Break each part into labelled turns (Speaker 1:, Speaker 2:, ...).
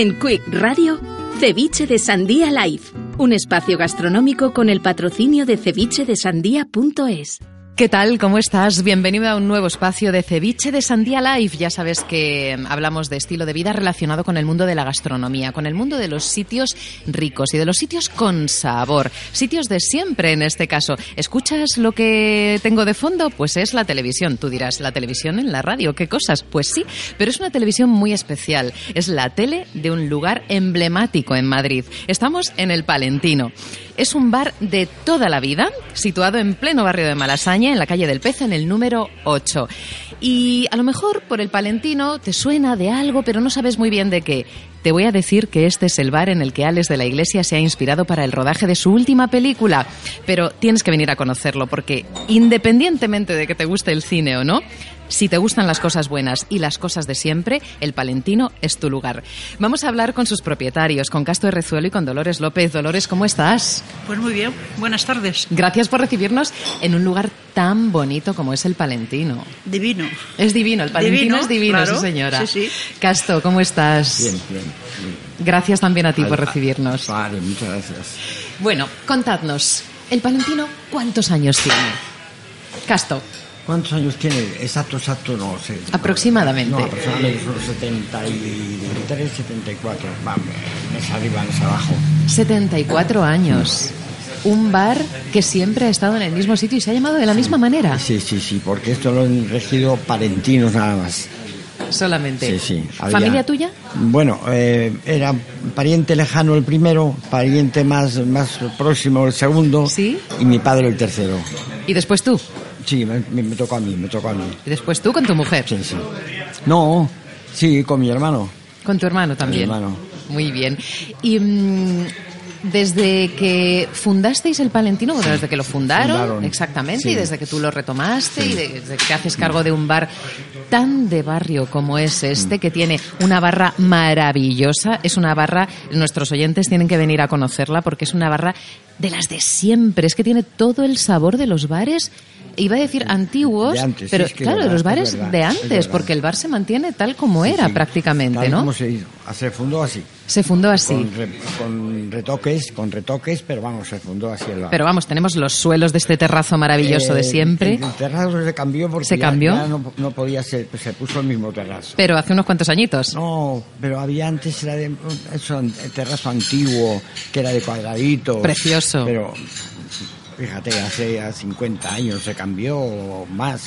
Speaker 1: En Quick Radio, Ceviche de Sandía Live, un espacio gastronómico con el patrocinio de cevichedesandía.es.
Speaker 2: ¿Qué tal? ¿Cómo estás? Bienvenido a un nuevo espacio de Ceviche de Sandía Life. Ya sabes que hablamos de estilo de vida relacionado con el mundo de la gastronomía, con el mundo de los sitios ricos y de los sitios con sabor. Sitios de siempre en este caso. ¿Escuchas lo que tengo de fondo? Pues es la televisión. Tú dirás, ¿la televisión en la radio? ¿Qué cosas? Pues sí, pero es una televisión muy especial. Es la tele de un lugar emblemático en Madrid. Estamos en el Palentino. Es un bar de toda la vida, situado en pleno barrio de Malasaña, en la calle del Pez, en el número 8. Y a lo mejor por el palentino te suena de algo, pero no sabes muy bien de qué. Te voy a decir que este es el bar en el que Alex de la Iglesia se ha inspirado para el rodaje de su última película. Pero tienes que venir a conocerlo porque, independientemente de que te guste el cine o no, si te gustan las cosas buenas y las cosas de siempre, el Palentino es tu lugar. Vamos a hablar con sus propietarios, con Casto de Rezuelo y con Dolores López. Dolores, ¿cómo estás?
Speaker 3: Pues muy bien, buenas tardes.
Speaker 2: Gracias por recibirnos en un lugar tan bonito como es el Palentino.
Speaker 3: Divino.
Speaker 2: Es divino, el Palentino
Speaker 3: Divino,
Speaker 2: es divino,
Speaker 3: claro.
Speaker 2: sí señora.
Speaker 3: Sí, sí.
Speaker 2: Casto, ¿cómo estás?
Speaker 4: Bien, bien. bien.
Speaker 2: Gracias también a ti por recibirnos.
Speaker 4: Vale, muchas gracias.
Speaker 2: Bueno, contadnos, ¿el Palentino cuántos años tiene? Casto,
Speaker 4: ¿Cuántos años tiene? Exacto, exacto, no sé.
Speaker 2: Aproximadamente.
Speaker 4: No, aproximadamente son 73, 74. Va, mes arriba, mes abajo.
Speaker 2: 74 años. Un bar que siempre ha estado en el mismo sitio y se ha llamado de la misma manera.
Speaker 4: Sí, sí, sí, porque esto lo han regido palentinos nada más.
Speaker 2: Solamente.
Speaker 4: Sí, sí. había-
Speaker 2: ¿Familia tuya?
Speaker 4: Bueno, eh, era pariente lejano el primero, pariente más, más próximo el segundo.
Speaker 2: Sí.
Speaker 4: Y mi padre el tercero.
Speaker 2: Y después tú.
Speaker 4: Sí, me, me- tocó a mí, me tocó a mí.
Speaker 2: Y después tú con tu mujer.
Speaker 4: Sí, sí. No, sí, con mi hermano.
Speaker 2: Con tu hermano también.
Speaker 4: hermano.
Speaker 2: Muy bien. Y mm, desde que fundasteis el Palentino, bueno, desde que lo fundaron,
Speaker 4: Fundaron.
Speaker 2: exactamente,
Speaker 4: Sí.
Speaker 2: y desde que tú lo retomaste y desde que haces cargo de un bar tan de barrio como es este,
Speaker 4: Mm.
Speaker 2: que tiene una barra maravillosa, es una barra, nuestros oyentes tienen que venir a conocerla porque es una barra de las de siempre, es que tiene todo el sabor de los bares. Iba a decir antiguos,
Speaker 4: De antes, sí,
Speaker 2: pero
Speaker 4: es que
Speaker 2: claro, de los
Speaker 4: verdad,
Speaker 2: bares
Speaker 4: es verdad,
Speaker 2: de
Speaker 4: es
Speaker 2: antes,
Speaker 4: verdad.
Speaker 2: porque el bar se mantiene tal como
Speaker 4: Sí,
Speaker 2: era
Speaker 4: sí.
Speaker 2: prácticamente,
Speaker 4: Tal
Speaker 2: ¿no?
Speaker 4: como se hizo. Se fundó así.
Speaker 2: Se fundó así.
Speaker 4: Con, re- con retoques, con retoques, pero vamos, se fundó así el bar.
Speaker 2: Pero vamos, tenemos los suelos de este terrazo maravilloso de
Speaker 4: Eh,
Speaker 2: siempre.
Speaker 4: El, el terrazo se cambió porque
Speaker 2: ¿Se
Speaker 4: ya-
Speaker 2: cambió?
Speaker 4: ya no, no podía ser, pues se puso el mismo terrazo.
Speaker 2: Pero hace unos cuantos añitos.
Speaker 4: No, pero había antes era de, eso, el terrazo antiguo, que era de cuadradito.
Speaker 2: Precioso.
Speaker 4: Pero fíjate, hace ya 50 años se cambió o más.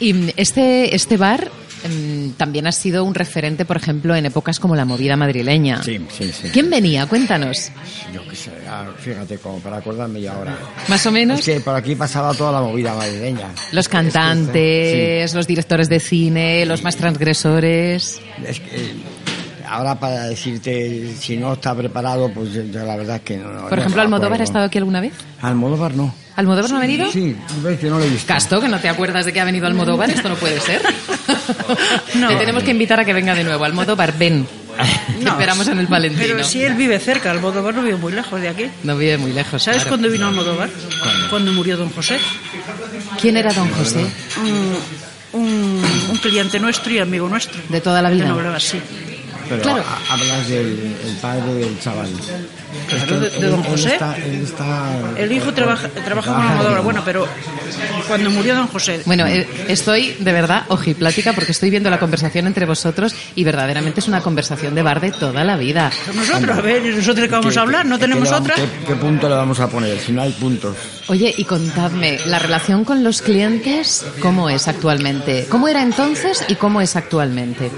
Speaker 2: Y mm, este, este bar mm, también ha sido un referente, por ejemplo, en épocas como la movida madrileña.
Speaker 4: Sí, sí, sí.
Speaker 2: ¿Quién venía? Cuéntanos.
Speaker 4: Yo qué sé, ah, fíjate, como para acordarme ya ahora.
Speaker 2: Más o menos.
Speaker 4: Es que por aquí pasaba toda la movida madrileña.
Speaker 2: Los cantantes, los directores de cine, los más transgresores.
Speaker 4: Es que ahora para decirte si no está preparado, pues yo, yo la verdad es que no. no-
Speaker 2: Por ejemplo, ¿Almodóvar ha estado aquí alguna vez?
Speaker 4: Almodóvar no.
Speaker 2: ¿Almodóvar no ha venido?
Speaker 4: Sí, ves que no lo he visto.
Speaker 2: Casto, que no te acuerdas de que ha venido Almodóvar, esto no puede ser.
Speaker 3: No.
Speaker 2: Te tenemos que invitar a que venga de nuevo. Almodóvar, ven. Te
Speaker 3: No.
Speaker 2: esperamos en el Palentino.
Speaker 3: Pero si él vive cerca, Almodóvar no vive muy lejos de aquí.
Speaker 2: No vive muy lejos.
Speaker 3: ¿Sabes
Speaker 2: claro.
Speaker 3: cuándo vino Almodóvar? Cuando murió don José.
Speaker 2: ¿Quién era don José?
Speaker 3: Un, un, un cliente nuestro y amigo nuestro.
Speaker 2: De toda la vida.
Speaker 3: Que no hablaba así.
Speaker 4: Pero
Speaker 2: Claro.
Speaker 4: ha- hablas del el padre del chaval.
Speaker 3: Claro, de- de don José.
Speaker 4: está, él está-
Speaker 3: El hijo trabaja, trabaja con
Speaker 4: trabaja
Speaker 3: Almodóvar.
Speaker 4: bien.
Speaker 3: Bueno, pero cuando murió don José.
Speaker 2: Bueno, eh, estoy de verdad ojiplática porque estoy viendo la conversación entre vosotros y verdaderamente es una conversación de bar de toda la vida.
Speaker 3: Nosotros, a ver, ¿y nosotros qué vamos
Speaker 4: ¿Qué-
Speaker 3: a hablar? ¿No tenemos
Speaker 4: qué
Speaker 3: otra?
Speaker 4: ¿qué, qué punto le vamos a poner? Si no hay puntos.
Speaker 2: Oye, y contadme, ¿la relación con los clientes cómo es actualmente? ¿Cómo era entonces y cómo es actualmente?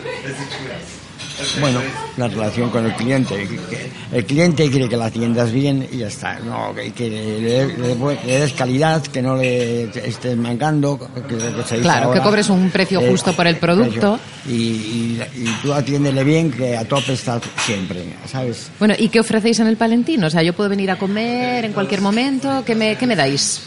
Speaker 4: Bueno, la relación con el cliente. El cliente quiere que la atiendas bien y ya está. No, que, que le, le- le- le des calidad, que no le estés mangando. Que,
Speaker 2: Claro, que cobres un precio
Speaker 4: Eh,
Speaker 2: justo por el producto.
Speaker 4: Y, y, y tú atiéndele bien, que a tope está siempre, ¿sabes?
Speaker 2: Bueno, ¿y qué ofrecéis en el Palentino? O sea, yo puedo venir a comer en cualquier momento. ¿Qué me, qué me dais?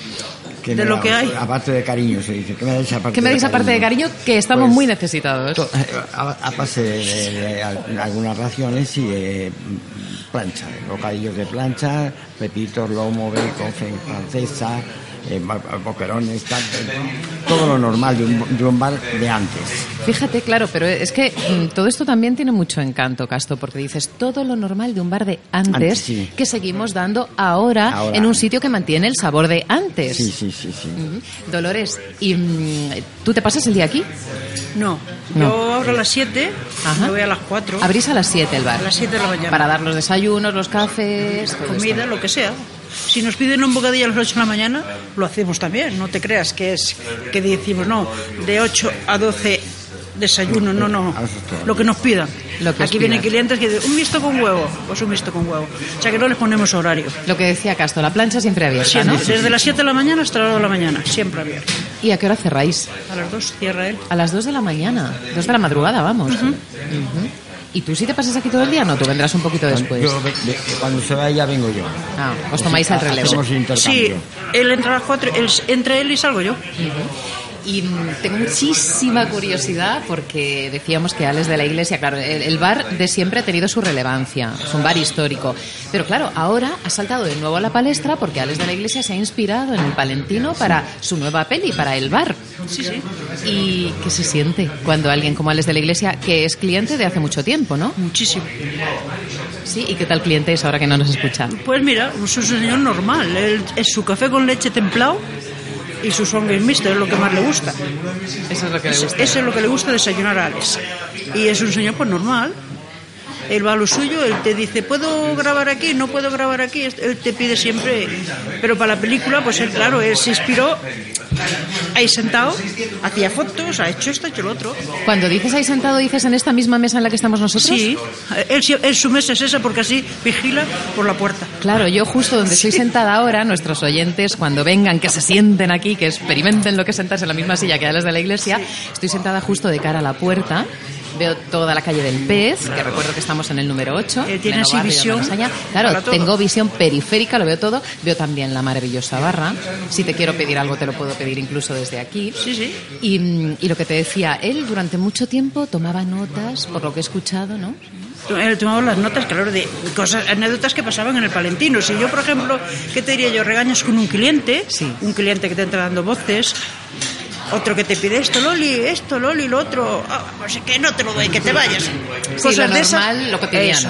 Speaker 4: Que
Speaker 3: De lo
Speaker 4: da-
Speaker 3: que hay.
Speaker 4: Aparte de cariño, se dice. ¿Qué me dais aparte
Speaker 2: ¿Qué me dais aparte de cariño? Que estamos
Speaker 4: Pues,
Speaker 2: muy necesitados.
Speaker 4: To- eh, A, a base de, de- de al- algunas raciones y de plancha, bocadillos de plancha, pepitos, lomo, bacon, francesa, eh, boquerones, tal, todo lo normal de un, de un bar de antes.
Speaker 2: Fíjate, claro, pero es que mm, todo esto también tiene mucho encanto, Casto, porque dices todo lo normal de un bar de antes,
Speaker 4: Antes, sí.
Speaker 2: que seguimos dando ahora,
Speaker 4: Ahora.
Speaker 2: en un sitio que mantiene el sabor de antes.
Speaker 4: Sí, sí, sí, sí.
Speaker 2: Dolores, ¿y mm, tú te pasas el día aquí?
Speaker 3: No,
Speaker 2: No.
Speaker 3: yo abro a las 7,
Speaker 2: Ajá.
Speaker 3: me voy a las 4,
Speaker 2: Abrís a las 7 el bar.
Speaker 3: a las 7 de la mañana.
Speaker 2: Para dar los desayunos, los cafés,
Speaker 3: comida,
Speaker 2: esto.
Speaker 3: lo que sea. Si nos piden un bocadillo a las 8 de la mañana, lo hacemos también. No te creas que es que decimos, no, de 8 a 12 desayuno, no, no. Lo que nos pidan.
Speaker 2: Lo que
Speaker 3: Aquí vienen
Speaker 2: pidan.
Speaker 3: clientes que dicen, un visto con huevo, pues un visto con huevo. O sea que no les ponemos horario.
Speaker 2: Lo que decía Casto, la plancha siempre abierta,
Speaker 3: Siempre,
Speaker 2: ¿no?
Speaker 3: Desde las 7 de la mañana hasta las 2 de la mañana, siempre abierto.
Speaker 2: ¿Y a qué hora cerráis?
Speaker 3: A las 2 cierra él.
Speaker 2: A las 2 de la mañana, 2 de la madrugada, vamos. Ujú. ¿Y tú sí te pasas aquí todo el día? No, tú vendrás un poquito después.
Speaker 4: Yo, cuando se vaya vengo yo.
Speaker 2: Ah, os tomáis el relevo.
Speaker 4: Hacemos intercambio.
Speaker 3: Sí, él entra a las 4, él, entre él y salgo yo.
Speaker 2: Y tengo muchísima curiosidad porque decíamos que Alex de la Iglesia, claro, el, el bar de siempre ha tenido su relevancia, es un bar histórico. Pero claro, ahora ha saltado de nuevo a la palestra porque Alex de la Iglesia se ha inspirado en el Palentino para su nueva peli, para el bar.
Speaker 3: Sí, sí.
Speaker 2: ¿Y qué se siente cuando alguien como Alex de la Iglesia, que es cliente de hace mucho tiempo, ¿no?
Speaker 3: Muchísimo.
Speaker 2: Sí, ¿y qué tal cliente es ahora que no nos escucha?
Speaker 3: Pues mira, es un señor normal. Él, es su café con leche templado y su sangre mixto, es lo que más le gusta.
Speaker 2: Eso es lo que le gusta.
Speaker 3: eso es lo que le gusta desayunar a Alex. Y es un señor pues normal. Él va a lo suyo, él te dice, ¿puedo grabar aquí? No puedo grabar aquí. Él te pide siempre. Pero para la película, pues él, claro, él se inspiró ahí sentado, hacía fotos, ha hecho esto, ha hecho lo otro.
Speaker 2: Cuando dices ahí sentado, dices en esta misma mesa en la que estamos nosotros.
Speaker 3: Sí, él, él su mesa es esa porque así vigila por la puerta.
Speaker 2: Claro, yo justo donde estoy sentada ahora, nuestros oyentes, cuando vengan, que se sienten aquí, que experimenten lo que sentarse en la misma silla que a las de la iglesia, estoy sentada justo de cara a la puerta. Veo toda la calle del Pez, que recuerdo que estamos en el número 8.
Speaker 3: Eh, tiene así
Speaker 2: barrio
Speaker 3: visión.
Speaker 2: Claro, tengo visión periférica, lo veo todo. Veo también la maravillosa barra. Si te quiero pedir algo, te lo puedo pedir incluso desde aquí.
Speaker 3: Sí, sí.
Speaker 2: Y, mm, y lo que te decía, él durante mucho tiempo tomaba notas, por lo que he escuchado, ¿no?
Speaker 3: Él tomaba las notas, claro, de cosas, anécdotas que pasaban en el Palentino. Si yo, por ejemplo, ¿qué te diría yo? Regañas con un cliente,
Speaker 2: Sí.
Speaker 3: un cliente que te entra dando voces, otro que te pide esto, Loli, esto, Loli, lo otro, ah, pues que no te lo doy, que te vayas.
Speaker 2: Sí, lo normal, lo cotidiano.
Speaker 3: Eso.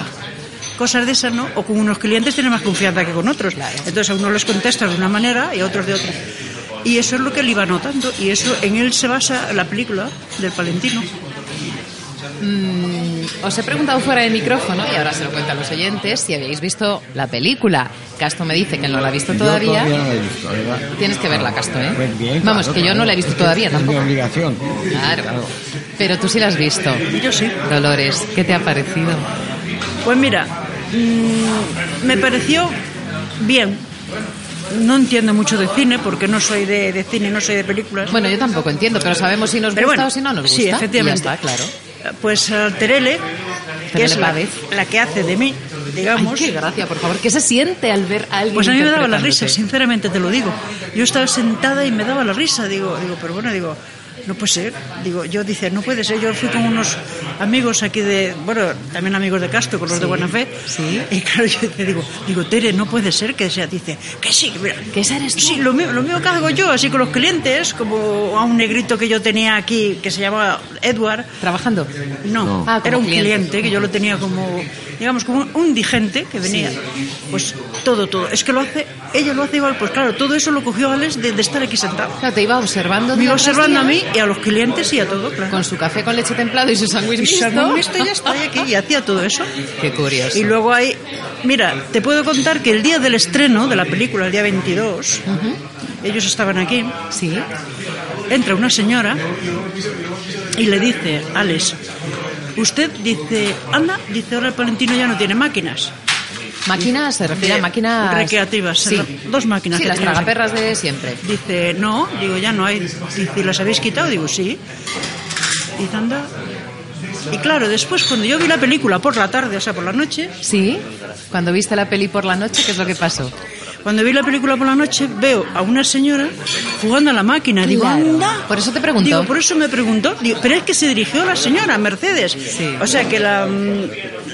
Speaker 3: Cosas de esas, ¿no? O con unos clientes tienes más confianza que con otros.
Speaker 2: Claro.
Speaker 3: Entonces a unos les contestas de una manera y a otros de otra. Y eso es lo que él iba notando. Y eso en él se basa la película del Palentino.
Speaker 2: Mm, os he preguntado fuera de micrófono, y ahora se lo cuento a los oyentes, si habéis visto la película. Casto me dice que no la ha visto
Speaker 4: Yo
Speaker 2: todavía.
Speaker 4: todavía no la he visto, ¿verdad?
Speaker 2: Tienes que verla, Casto, ¿eh?
Speaker 4: Pues bien,
Speaker 2: Vamos,
Speaker 4: claro,
Speaker 2: que yo no la he visto
Speaker 4: Es-
Speaker 2: todavía
Speaker 4: es mi
Speaker 2: tampoco.
Speaker 4: obligación.
Speaker 2: Claro. Pero tú sí la has visto.
Speaker 3: Yo sí.
Speaker 2: Dolores, ¿qué te ha parecido?
Speaker 3: Pues mira, mm, me pareció bien. No entiendo mucho de cine porque no soy de, de cine, no soy de películas.
Speaker 2: Bueno, yo tampoco entiendo, pero sabemos si nos
Speaker 3: Pero
Speaker 2: gusta
Speaker 3: bueno,
Speaker 2: o si no nos gusta.
Speaker 3: sí, efectivamente.
Speaker 2: Y ya está, claro.
Speaker 3: Pues eh, Terele, que es la, la que hace de mí,
Speaker 2: Ay,
Speaker 3: digamos.
Speaker 2: qué gracia, por favor. ¿Qué se siente al ver a alguien
Speaker 3: Pues a mí me daba la risa, sinceramente te lo digo. Yo estaba sentada y me daba la risa, digo, digo, pero bueno, digo, no puede ser. Digo, yo dice, no puede ser. Yo fui con unos amigos aquí de, bueno, también amigos de Castro, con los de Buena Fe.
Speaker 2: sí.
Speaker 3: Y claro, yo dice, digo, digo, Tere, no puede ser que sea. Dice, que sí, mira.
Speaker 2: ¿Que esa eres tú?
Speaker 3: Sí, lo mismo, lo mismo que hago yo, así con los clientes, como a un negrito que yo tenía aquí, que se llama Edward.
Speaker 2: ¿Trabajando?
Speaker 3: No,
Speaker 2: Ah,
Speaker 3: era un
Speaker 2: cliente.
Speaker 3: cliente. que yo lo tenía como, digamos, como un, digente que venía. Pues todo, todo. Es que lo hace, ella lo hace igual. Pues claro, todo eso lo cogió Alex de, de estar aquí sentado.
Speaker 2: Claro, te iba observando.
Speaker 3: Me iba observando a mí y a los clientes y a todo, claro.
Speaker 2: Con su café con leche templado y su sándwich
Speaker 3: y
Speaker 2: mixto.
Speaker 3: según esto ya está y aquí y hacía todo eso.
Speaker 2: Qué curioso.
Speaker 3: Y luego hay, mira, te puedo contar que el día del estreno de la película, el día 22, ellos estaban aquí,
Speaker 2: Sí.
Speaker 3: entra una señora y le dice, Alex, usted dice, anda, dice, ahora el Palentino ya no tiene máquinas.
Speaker 2: Máquinas, se refiere a máquinas...
Speaker 3: recreativas,
Speaker 2: Sí.
Speaker 3: dos máquinas
Speaker 2: Sí, las tragaperras de siempre.
Speaker 3: Dice, no, digo, ya no hay. Dice, ¿las habéis quitado? Digo, sí. Dice, anda. Y claro, después cuando yo vi la película por la tarde, o sea, por la noche,
Speaker 2: Sí. Cuando viste la peli por la noche, ¿qué es lo que pasó?
Speaker 3: Cuando vi la película por la noche, veo a una señora jugando a la máquina. Digo,
Speaker 2: Claro.
Speaker 3: anda.
Speaker 2: Por eso te pregunto.
Speaker 3: Digo, por eso me preguntó. Digo, pero es que se dirigió la señora, Mercedes.
Speaker 2: Sí.
Speaker 3: O sea que la,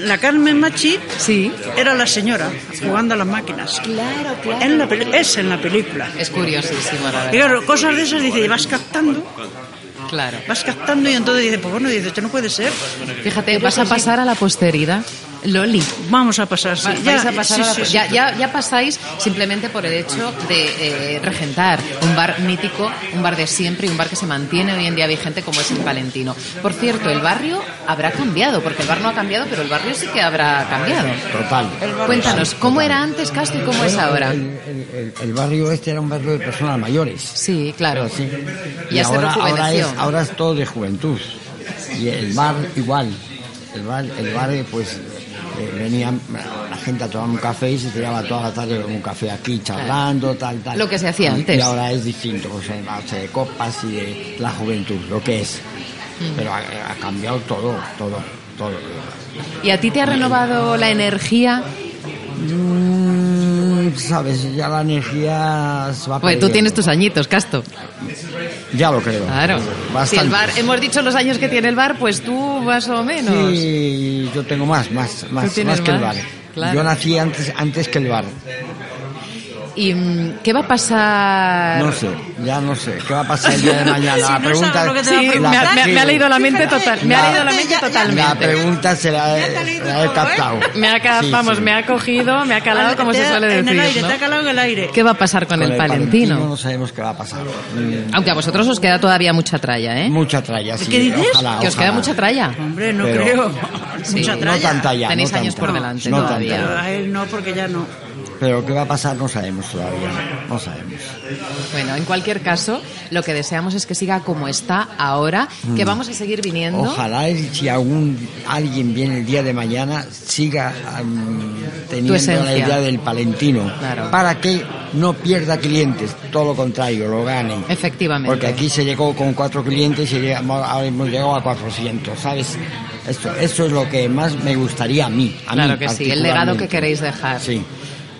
Speaker 3: la Carmen Machi
Speaker 2: Sí.
Speaker 3: era la señora jugando a las máquinas.
Speaker 2: Claro, claro.
Speaker 3: En la peli- es en la película.
Speaker 2: Es curiosísimo, la
Speaker 3: Y
Speaker 2: verdad.
Speaker 3: claro, cosas de esas, dice, vas captando,
Speaker 2: Claro.
Speaker 3: vas captando y entonces dice, pues bueno, dice, esto no puede ser.
Speaker 2: Fíjate, vas a pasar a la posteridad. Loli.
Speaker 3: Vamos a pasar, sí. Ya,
Speaker 2: vais a pasar
Speaker 3: sí,
Speaker 2: a la-
Speaker 3: sí, sí.
Speaker 2: ya, ya, ya pasáis simplemente por el hecho de eh, regentar un bar mítico, un bar de siempre y un bar que se mantiene hoy en día vigente como es el Palentino. Por cierto, el barrio habrá cambiado, porque el bar no ha cambiado, pero el barrio sí que habrá cambiado.
Speaker 4: Total.
Speaker 2: Cuéntanos, ¿cómo era antes Castro y cómo es ahora?
Speaker 4: El, el- el- el barrio este era un barrio de personas mayores.
Speaker 2: Sí, claro.
Speaker 4: Sí. Y ahora, es, ahora es todo de juventud. Y el bar igual. El bar, el bar pues eh, venía la gente a tomar un café y se tiraba toda la tarde con un café aquí charlando, tal, tal.
Speaker 2: Lo que se hacía
Speaker 4: Y-
Speaker 2: antes.
Speaker 4: Y ahora es distinto, pues en base de copas y de la juventud, lo que es.
Speaker 2: Mm.
Speaker 4: Pero ha, ha cambiado todo, todo, todo.
Speaker 2: ¿Y a ti te ha renovado la energía?
Speaker 4: Mm, Sabes, ya la energía se va
Speaker 2: Pues tú tienes tus añitos, Casto.
Speaker 4: Ya lo creo.
Speaker 2: Claro.
Speaker 4: Bastante.
Speaker 2: Si el bar, hemos dicho los años que tiene el bar, pues tú más o menos.
Speaker 4: Sí, yo tengo más, más, más, más que el
Speaker 2: más,
Speaker 4: bar.
Speaker 2: claro.
Speaker 4: Yo nací antes, antes que el bar.
Speaker 2: ¿Y mm, qué va a pasar?
Speaker 4: No sé, ya no sé. ¿Qué va a pasar el día de mañana?
Speaker 3: Si
Speaker 4: la
Speaker 3: no
Speaker 4: pregunta,
Speaker 3: sabes lo que te va a
Speaker 2: Sí,
Speaker 3: preguntar.
Speaker 2: me ha, me ha- me ha
Speaker 4: sí,
Speaker 2: leído la mente total, me ha leído la mente totalmente.
Speaker 4: La pregunta se la,
Speaker 3: leído
Speaker 4: la he
Speaker 3: ¿eh?
Speaker 4: captado.
Speaker 2: Me ha,
Speaker 4: Sí,
Speaker 2: vamos,
Speaker 4: sí.
Speaker 2: me ha cogido, me ha calado, como
Speaker 3: Te
Speaker 2: se suele
Speaker 3: En el
Speaker 2: decir.
Speaker 3: aire,
Speaker 2: ¿no?
Speaker 3: te ha calado en el aire.
Speaker 2: ¿Qué va a pasar con,
Speaker 4: Con
Speaker 2: el Palentino?
Speaker 4: no sabemos qué va a pasar.
Speaker 2: Aunque a vosotros os queda todavía mucha tralla, ¿eh?
Speaker 4: Mucha tralla, sí.
Speaker 3: ¿Qué dices?
Speaker 4: Ojalá,
Speaker 2: Que os queda mucha tralla.
Speaker 3: Hombre, no
Speaker 4: Pero-
Speaker 3: creo.
Speaker 2: Sí.
Speaker 3: Mucha tralla.
Speaker 4: No tanta ya.
Speaker 2: Tenéis
Speaker 4: no
Speaker 2: años
Speaker 4: tanta.
Speaker 2: por delante
Speaker 4: No
Speaker 2: todavía.
Speaker 3: a él no, porque ya no.
Speaker 4: Pero qué va a pasar no sabemos todavía. No sabemos.
Speaker 2: Bueno, en cualquier caso, lo que deseamos es que siga como está ahora, que vamos a seguir viniendo.
Speaker 4: Mm. Ojalá y si algún alguien viene el día de mañana siga am, teniendo la idea del palentino
Speaker 2: Claro.
Speaker 4: para que no pierda clientes, todo lo contrario, lo gane.
Speaker 2: Efectivamente.
Speaker 4: Porque aquí se llegó con cuatro clientes y ahora hemos llegado a 400, ¿sabes? Esto, eso es lo que más me gustaría a mí. A
Speaker 2: claro
Speaker 4: mí
Speaker 2: que sí, el legado que queréis dejar.
Speaker 4: Sí.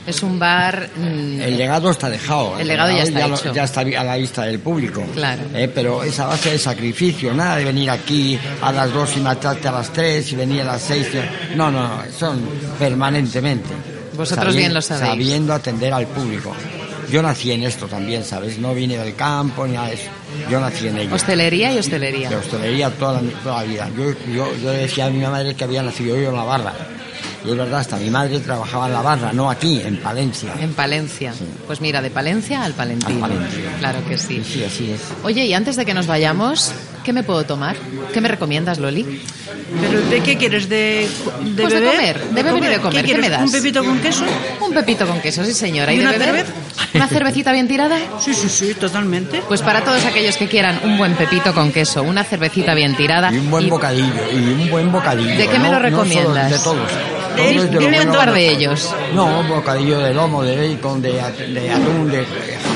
Speaker 2: Es un bar. mm,
Speaker 4: El legado está dejado.
Speaker 2: El legado ya está
Speaker 4: lo-
Speaker 2: hecho.
Speaker 4: ya está a la vista del público.
Speaker 2: Claro.
Speaker 4: Eh, pero esa base de sacrificio, nada de venir aquí a las dos y matarte a las tres y venir a las seis. No, no, no, son permanentemente.
Speaker 2: Vosotros bien lo sabéis.
Speaker 4: Sabiendo atender al público. Yo nací en esto también, ¿sabes? No vine del campo ni nada de eso. Yo nací en ello.
Speaker 2: hostelería y hostelería.
Speaker 4: De hostelería toda la, toda la vida. Yo, yo, yo decía a mi madre que había nacido yo en la barra. Y es verdad, hasta mi madre trabajaba en la barra, no aquí, en Palencia.
Speaker 2: En Palencia. Pues mira, de Palencia al Palentino.
Speaker 4: Al Palentino.
Speaker 2: Claro que sí.
Speaker 4: Sí, así es.
Speaker 2: Oye, y antes de que nos vayamos, ¿qué me puedo tomar? ¿Qué me recomiendas, Loli?
Speaker 3: ¿Pero de qué quieres? ¿De, de
Speaker 2: Pues de
Speaker 3: beber?
Speaker 2: comer, de beber y de comer.
Speaker 3: ¿Qué
Speaker 2: ¿Qué me das?
Speaker 3: ¿Un pepito con queso?
Speaker 2: Un pepito con queso, sí señora. ¿Y,
Speaker 3: ¿Y
Speaker 2: de
Speaker 3: una
Speaker 2: beber?
Speaker 3: cerveza?
Speaker 2: ¿Una cervecita bien tirada?
Speaker 3: Sí, sí, sí, totalmente.
Speaker 2: Pues para todos aquellos que quieran un buen pepito con queso, una cervecita bien tirada.
Speaker 4: Y un buen bocadillo, y un buen bocadillo.
Speaker 2: ¿De qué me
Speaker 4: no-
Speaker 2: lo
Speaker 4: no solo
Speaker 2: recomiendas?
Speaker 4: de todos.
Speaker 3: De-
Speaker 4: de
Speaker 2: Dime un par de ellos.
Speaker 4: No, un bocadillo de lomo, de bacon, de, at- de atún, de, de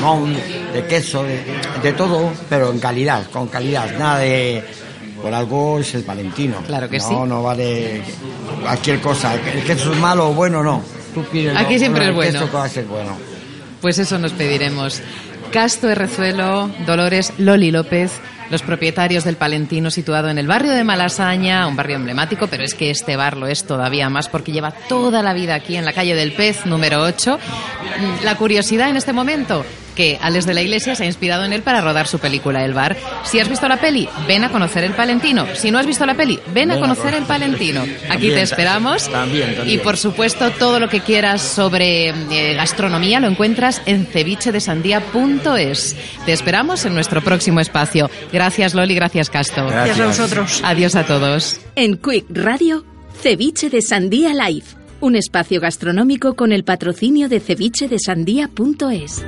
Speaker 4: jamón, de queso, de, de todo, pero en calidad, con calidad. Nada de... Por algo es el Valentino.
Speaker 2: Claro que
Speaker 4: no,
Speaker 2: sí.
Speaker 4: No vale cualquier cosa. El queso es malo o bueno, no. Tú pides
Speaker 2: Aquí
Speaker 4: lo-
Speaker 2: siempre
Speaker 4: el
Speaker 2: es bueno.
Speaker 4: queso que va a ser bueno.
Speaker 2: Pues eso nos pediremos. Casto Herrezuelo, Dolores Loli López, los propietarios del Palentino situado en el barrio de Malasaña, un barrio emblemático, pero es que este bar lo es todavía más porque lleva toda la vida aquí en la calle del Pez número 8. La curiosidad en este momento, que Alex de la Iglesia se ha inspirado en él para rodar su película El Bar. Si has visto la peli, ven a conocer el Palentino. Si no has visto la peli, ven a
Speaker 4: Ven a
Speaker 2: conocer el. Palentino. Aquí
Speaker 4: También,
Speaker 2: te esperamos.
Speaker 4: también, también.
Speaker 2: Y por supuesto, todo lo que quieras sobre eh, gastronomía lo encuentras en cevichedesandía.es. Te esperamos en nuestro próximo espacio. Gracias, Loli, gracias, Casto.
Speaker 3: Gracias a vosotros.
Speaker 2: Adiós a todos.
Speaker 1: En Quick Radio, Ceviche de Sandía Live, un espacio gastronómico con el patrocinio de cevichedesandía.es.